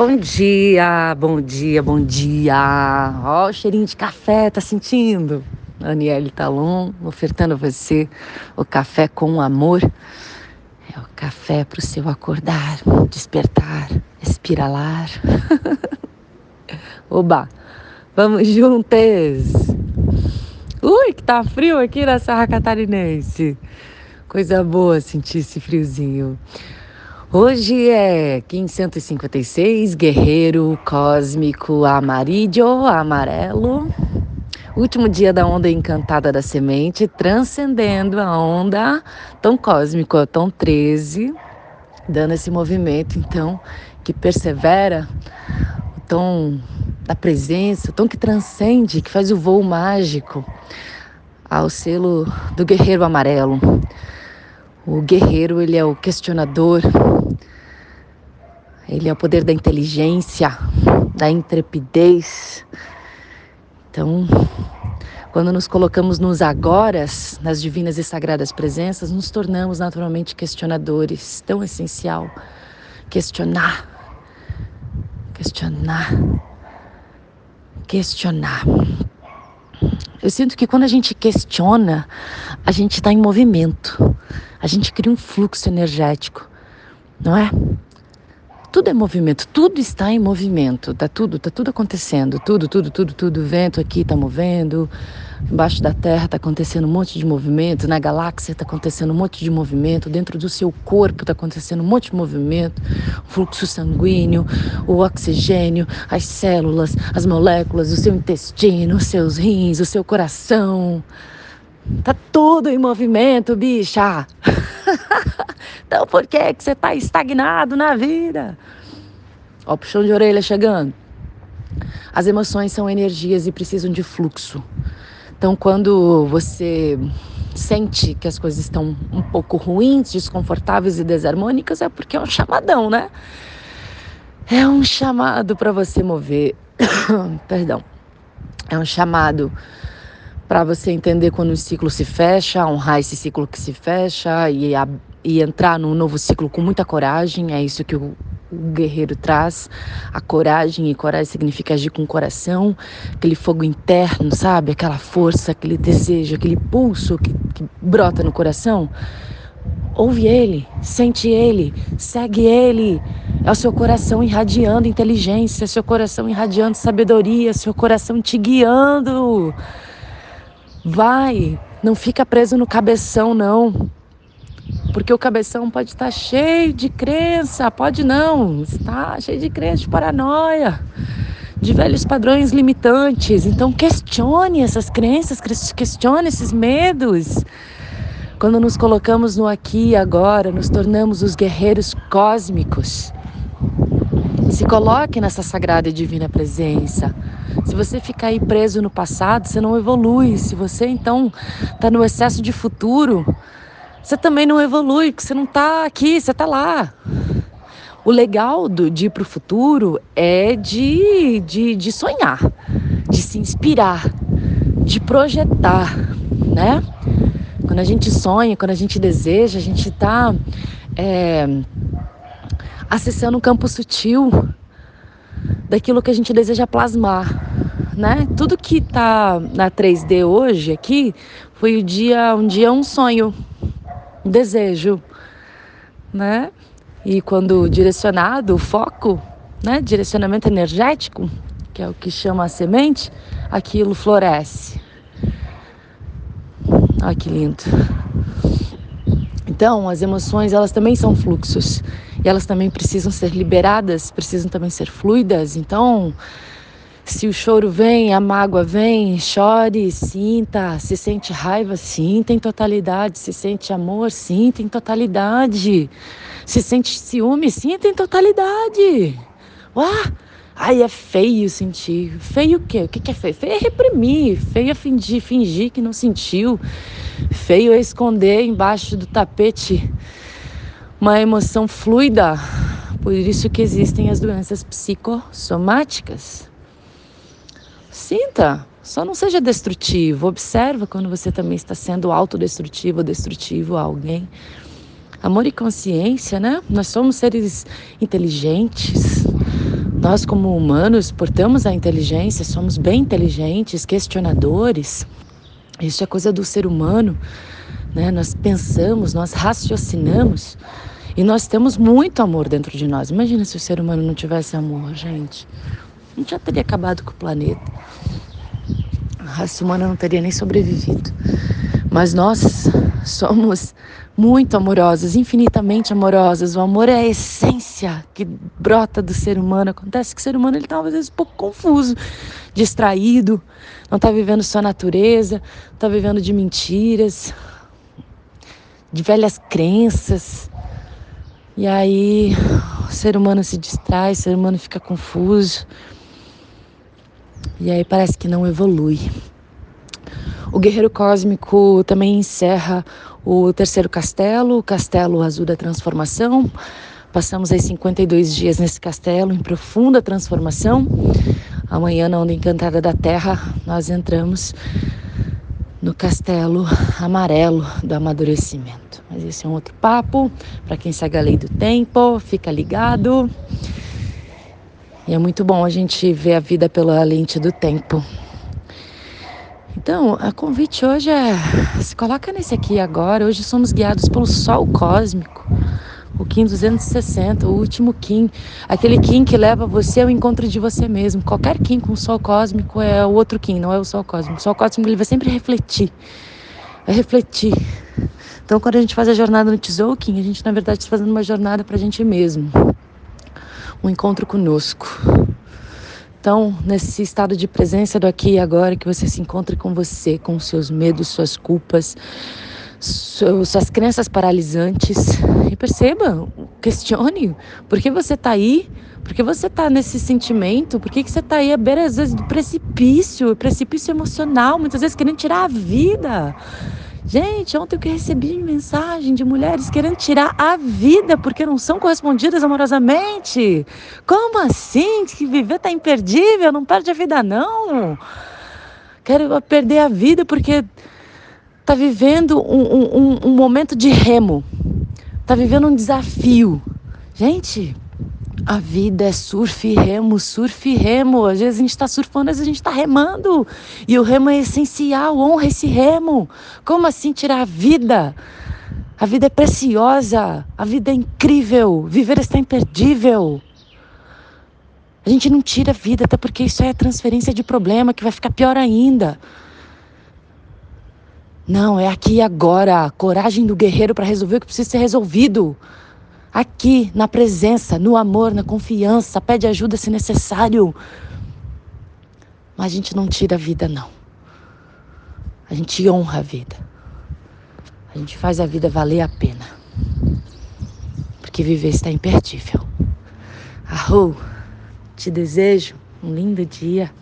Bom dia, bom dia, bom dia. Ó, o cheirinho de café, tá sentindo? Aniele Talon ofertando a você o café com amor. É o café para o seu acordar, despertar, espiralar. Oba, vamos juntas. Ui, que tá frio aqui na Serra Catarinense. Coisa boa sentir esse friozinho. Hoje é 556, guerreiro cósmico amarillo, amarelo. Último dia da onda encantada da semente, transcendendo a onda tão cósmico, tão 13, dando esse movimento então que persevera, o tom da presença, o tom que transcende, que faz o voo mágico ao selo do guerreiro amarelo. O guerreiro, ele é o questionador, ele é o poder da inteligência, da intrepidez. Então, quando nos colocamos nos agoras, nas divinas e sagradas presenças, nos tornamos naturalmente questionadores. Tão essencial questionar, questionar, questionar. Eu sinto que quando a gente questiona, a gente está em movimento, a gente cria um fluxo energético, não é? Tudo é movimento, tudo está em movimento, tá tudo, tá tudo acontecendo, tudo, tudo, tudo, tudo. O vento aqui está movendo, embaixo da Terra está acontecendo um monte de movimento, na galáxia está acontecendo um monte de movimento, dentro do seu corpo está acontecendo um monte de movimento, o fluxo sanguíneo, o oxigênio, as células, as moléculas, o seu intestino, os seus rins, o seu coração. Tá tudo em movimento, bicha. então por que, que você tá estagnado na vida? Ó, puxão de orelha chegando. As emoções são energias e precisam de fluxo. Então, quando você sente que as coisas estão um pouco ruins, desconfortáveis e desarmônicas, é porque é um chamadão, né? É um chamado para você mover. Perdão. É um chamado para você entender quando o ciclo se fecha, honrar esse ciclo que se fecha e, a, e entrar num novo ciclo com muita coragem. É isso que o, o guerreiro traz. A coragem, e coragem significa agir com o coração, aquele fogo interno, sabe? Aquela força, aquele desejo, aquele pulso que, que brota no coração. Ouve ele, sente ele, segue ele. É o seu coração irradiando inteligência, seu coração irradiando sabedoria, seu coração te guiando. Vai, não fica preso no cabeção, não. Porque o cabeção pode estar cheio de crença, pode não, está cheio de crença, de paranoia, de velhos padrões limitantes. Então questione essas crenças, questione esses medos. Quando nos colocamos no aqui e agora, nos tornamos os guerreiros cósmicos. Se coloque nessa sagrada e divina presença. Se você ficar aí preso no passado, você não evolui. Se você então está no excesso de futuro, você também não evolui, porque você não está aqui, você está lá. O legal do, de ir para o futuro é de, de, de sonhar, de se inspirar, de projetar, né? Quando a gente sonha, quando a gente deseja, a gente está é, acessando um campo sutil daquilo que a gente deseja plasmar, né? Tudo que está na 3D hoje aqui foi o dia, um dia um sonho, um desejo, né? E quando direcionado, o foco, né? Direcionamento energético, que é o que chama a semente, aquilo floresce. Olha que lindo. Então, as emoções, elas também são fluxos. E elas também precisam ser liberadas, precisam também ser fluidas. Então, se o choro vem, a mágoa vem, chore, sinta. Se sente raiva, sinta em totalidade. Se sente amor, sinta em totalidade. Se sente ciúme, sinta em totalidade. Uau! Ai, é feio sentir. Feio o quê? O que é feio? Feio é reprimir. Feio é fingir, fingir que não sentiu. Feio é esconder embaixo do tapete uma emoção fluida. Por isso que existem as doenças psicossomáticas. Sinta, só não seja destrutivo. Observa quando você também está sendo autodestrutivo ou destrutivo a alguém. Amor e consciência, né? Nós somos seres inteligentes. Nós, como humanos, portamos a inteligência, somos bem inteligentes, questionadores. Isso é coisa do ser humano, né? Nós pensamos, nós raciocinamos e nós temos muito amor dentro de nós. Imagina se o ser humano não tivesse amor, gente. A gente já teria acabado com o planeta. A raça humana não teria nem sobrevivido. Mas nós somos muito amorosas, infinitamente amorosas. O amor é a essência que brota do ser humano. Acontece que o ser humano ele está às vezes um pouco confuso, distraído, não está vivendo sua natureza, está vivendo de mentiras, de velhas crenças. E aí o ser humano se distrai, o ser humano fica confuso. E aí parece que não evolui. O Guerreiro Cósmico também encerra o terceiro castelo, o Castelo Azul da Transformação. Passamos aí 52 dias nesse castelo em profunda transformação. Amanhã, na Onda Encantada da Terra, nós entramos no Castelo Amarelo do Amadurecimento. Mas esse é um outro papo. Para quem segue a lei do tempo, fica ligado. E é muito bom a gente ver a vida pela lente do tempo. Então, a convite hoje é se coloca nesse aqui agora. Hoje somos guiados pelo Sol cósmico, o Kim 260, o último Kim, aquele Kim que leva você ao encontro de você mesmo. Qualquer Kim com o Sol cósmico é o outro Kim, não é o Sol cósmico. O Sol cósmico ele vai sempre refletir, vai refletir. Então, quando a gente faz a jornada no Tzolk'in, a gente na verdade está fazendo uma jornada para a gente mesmo, um encontro conosco. Então, nesse estado de presença do aqui e agora, que você se encontre com você, com seus medos, suas culpas, suas crenças paralisantes. E perceba, questione, por que você está aí? Por que você está nesse sentimento? Por que, que você está aí à beira, às vezes, do precipício, precipício emocional, muitas vezes querendo tirar a vida? Gente, ontem eu recebi mensagem de mulheres querendo tirar a vida porque não são correspondidas amorosamente. Como assim? Que viver tá imperdível, não perde a vida não. Quero perder a vida porque tá vivendo um, um, um momento de remo. Tá vivendo um desafio. Gente, a vida é surf e remo, surf e remo. Às vezes a gente está surfando, às vezes a gente está remando. E o remo é essencial, honra esse remo. Como assim tirar a vida? A vida é preciosa, a vida é incrível, viver está imperdível. A gente não tira a vida, até porque isso é transferência de problema que vai ficar pior ainda. Não, é aqui agora. Coragem do guerreiro para resolver o que precisa ser resolvido aqui, na presença, no amor, na confiança, pede ajuda se necessário. Mas a gente não tira a vida, não. A gente honra a vida. A gente faz a vida valer a pena. Porque viver está imperdível. Arrou, te desejo um lindo dia.